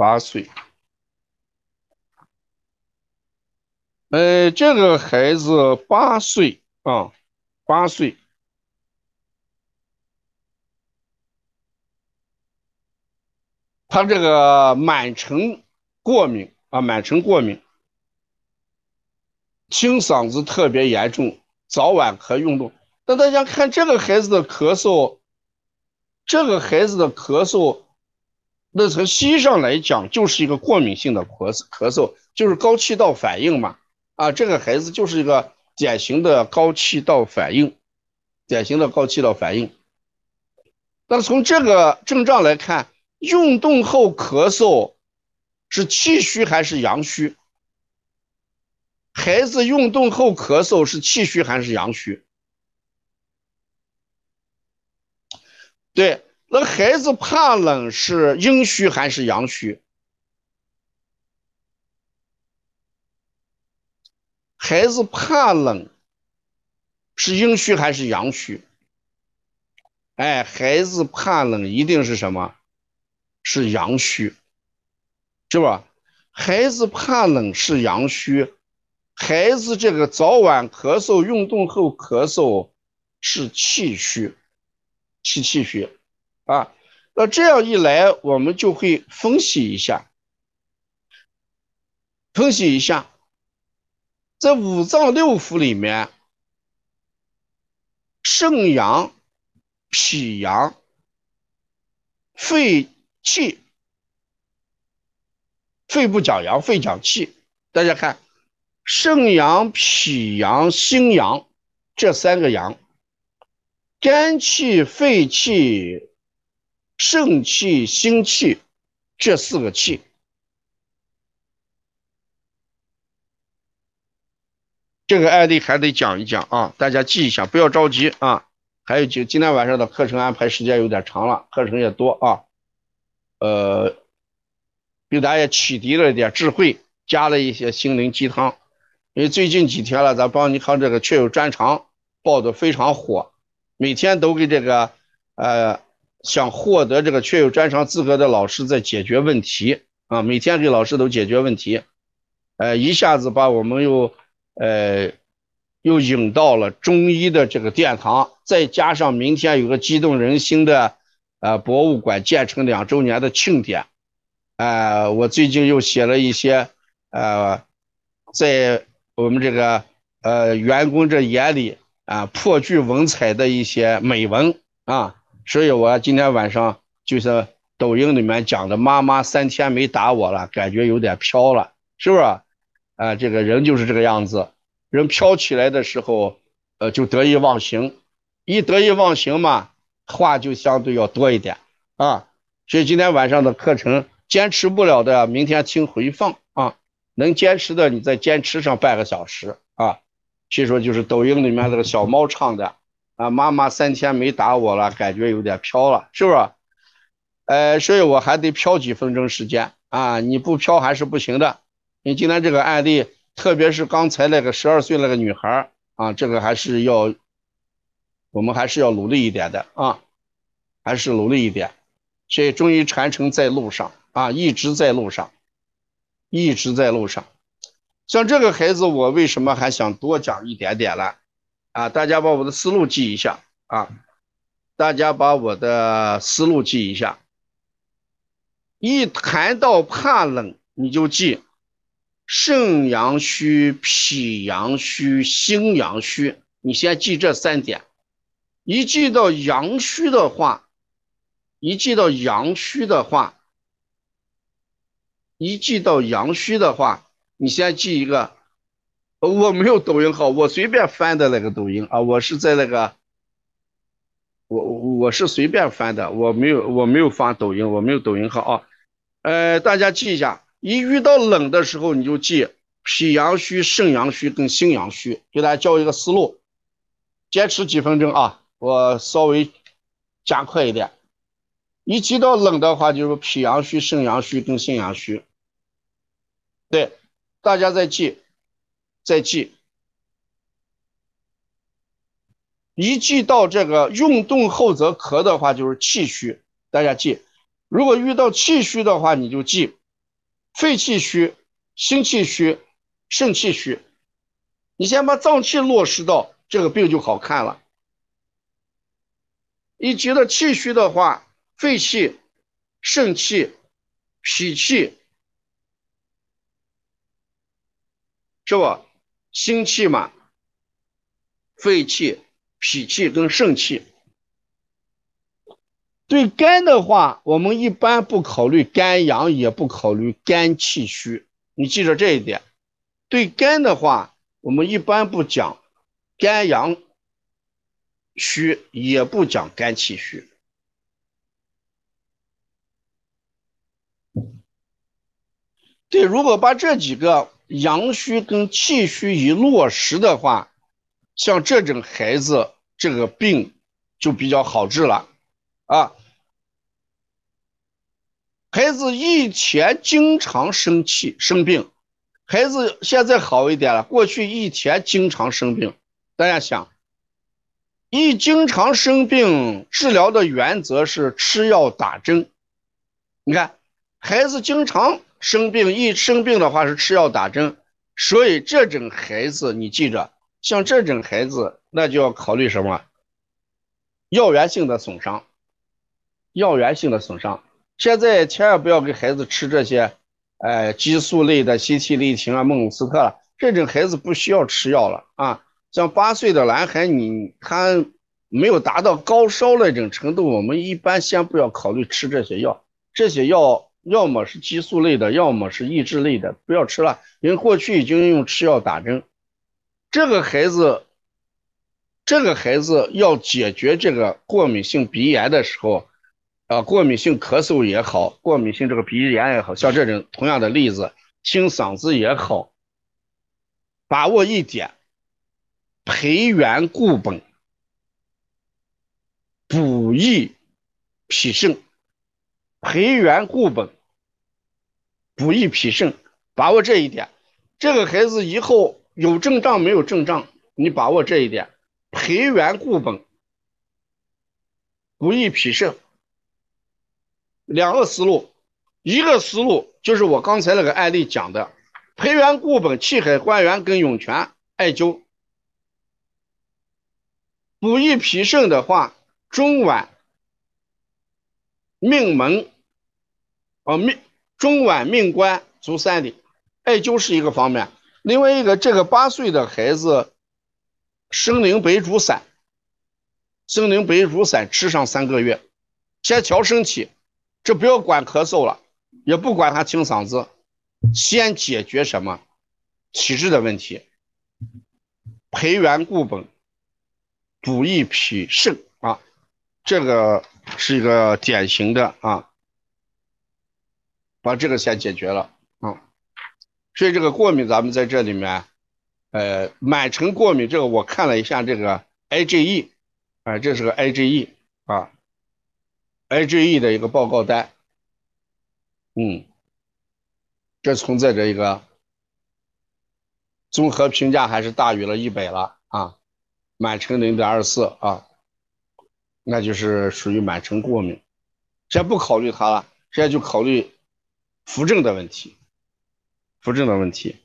八岁。呃，这个孩子八岁啊，八岁。他这个满城过敏啊，满城过敏，清嗓子特别严重，早晚咳运动。那大家看这个孩子的咳嗽，这个孩子的咳嗽，那从西医上来讲就是一个过敏性的咳嗽，咳嗽就是高气道反应嘛。啊，这个孩子就是一个典型的高气道反应，典型的高气道反应。那从这个症状来看。运动后咳嗽是气虚还是阳虚？孩子运动后咳嗽是气虚还是阳虚？对，那孩子怕冷是阴虚还是阳虚？孩子怕冷是阴虚还是阳虚？哎，孩子怕冷一定是什么？是阳虚，是吧？孩子怕冷是阳虚，孩子这个早晚咳嗽、运动后咳嗽是气虚，气气虚啊。那这样一来，我们就会分析一下，分析一下，在五脏六腑里面，肾阳、脾阳、肺。气，肺不讲阳，肺讲气。大家看，肾阳、脾阳、心阳这三个阳，肝气、肺气、肾气、心气这四个气。这个案例还得讲一讲啊，大家记一下，不要着急啊。还有就今天晚上的课程安排时间有点长了，课程也多啊。呃，给大家启迪了一点智慧，加了一些心灵鸡汤。因为最近几天了，咱邦尼康这个确有专长报的非常火，每天都给这个呃想获得这个确有专长资格的老师在解决问题啊，每天给老师都解决问题，呃，一下子把我们又呃又引到了中医的这个殿堂，再加上明天有个激动人心的。呃，博物馆建成两周年的庆典，呃，我最近又写了一些，呃，在我们这个呃员工这眼里啊颇具文采的一些美文啊，所以我今天晚上就是抖音里面讲的，妈妈三天没打我了，感觉有点飘了，是不是？啊，这个人就是这个样子，人飘起来的时候，呃，就得意忘形，一得意忘形嘛。话就相对要多一点啊，所以今天晚上的课程坚持不了的，明天听回放啊。能坚持的，你再坚持上半个小时啊。所以说就是抖音里面那个小猫唱的啊，妈妈三天没打我了，感觉有点飘了，是不是？呃，所以我还得飘几分钟时间啊，你不飘还是不行的。你今天这个案例，特别是刚才那个十二岁那个女孩啊，这个还是要。我们还是要努力一点的啊，还是努力一点。所以中医传承在路上啊，一直在路上，一直在路上。像这个孩子，我为什么还想多讲一点点呢？啊，大家把我的思路记一下啊，大家把我的思路记一下。一谈到怕冷，你就记肾阳虚、脾阳虚、心阳虚，你先记这三点。一记到阳虚的话，一记到阳虚的话，一记到阳虚的话，你先记一个，我没有抖音号，我随便翻的那个抖音啊，我是在那个，我我是随便翻的，我没有我没有发抖音，我没有抖音号啊，呃，大家记一下，一遇到冷的时候，你就记脾阳虚、肾阳虚跟心阳虚，给大家教一个思路，坚持几分钟啊。我稍微加快一点，一提到冷的话，就是脾阳虚、肾阳虚跟心阳虚。对，大家再记，再记。一记到这个运动后则咳的话，就是气虚。大家记，如果遇到气虚的话，你就记肺气虚、心气虚、肾气虚，你先把脏气落实到，这个病就好看了。你觉得气虚的话，肺气、肾气、脾气，是吧？心气嘛，肺气、脾气跟肾气。对肝的话，我们一般不考虑肝阳，也不考虑肝气虚。你记着这一点。对肝的话，我们一般不讲肝阳。虚也不讲肝气虚，对，如果把这几个阳虚跟气虚一落实的话，像这种孩子，这个病就比较好治了啊。孩子以前经常生气生病，孩子现在好一点了，过去以前经常生病，大家想。一经常生病，治疗的原则是吃药打针。你看，孩子经常生病，一生病的话是吃药打针。所以这种孩子，你记着，像这种孩子，那就要考虑什么？药源性的损伤。药源性的损伤。现在千万不要给孩子吃这些，哎，激素类的西替利嗪啊、孟鲁司特了。这种孩子不需要吃药了啊。像八岁的男孩，你他没有达到高烧那种程度，我们一般先不要考虑吃这些药。这些药要么是激素类的，要么是抑制类的，不要吃了。因为过去已经用吃药打针。这个孩子，这个孩子要解决这个过敏性鼻炎的时候，啊，过敏性咳嗽也好，过敏性这个鼻炎也好，像这种同样的例子，清嗓子也好，把握一点。培元固本，补益脾肾。培元固本，补益脾肾，把握这一点。这个孩子以后有症状没有症状，你把握这一点。培元固本，补益脾肾，两个思路，一个思路就是我刚才那个案例讲的，培元固本，气海关元跟涌泉艾灸。补益脾肾的话，中脘、命门，啊命中脘、命关、足三里，艾灸是一个方面。另外一个，这个八岁的孩子，生灵白术散，生灵白术散吃上三个月，先调身体，这不要管咳嗽了，也不管他清嗓子，先解决什么体质的问题，培元固本。补益脾肾啊，这个是一个典型的啊，把这个先解决了啊。所以这个过敏，咱们在这里面，呃，满城过敏这个我看了一下这个 IgE，啊，这是个 IgE 啊，IgE 的一个报告单，嗯，这存在着一个综合评价还是大于了一百了啊。满城零点二四啊，那就是属于满城过敏。先不考虑它了，现在就考虑扶正的问题，扶正的问题。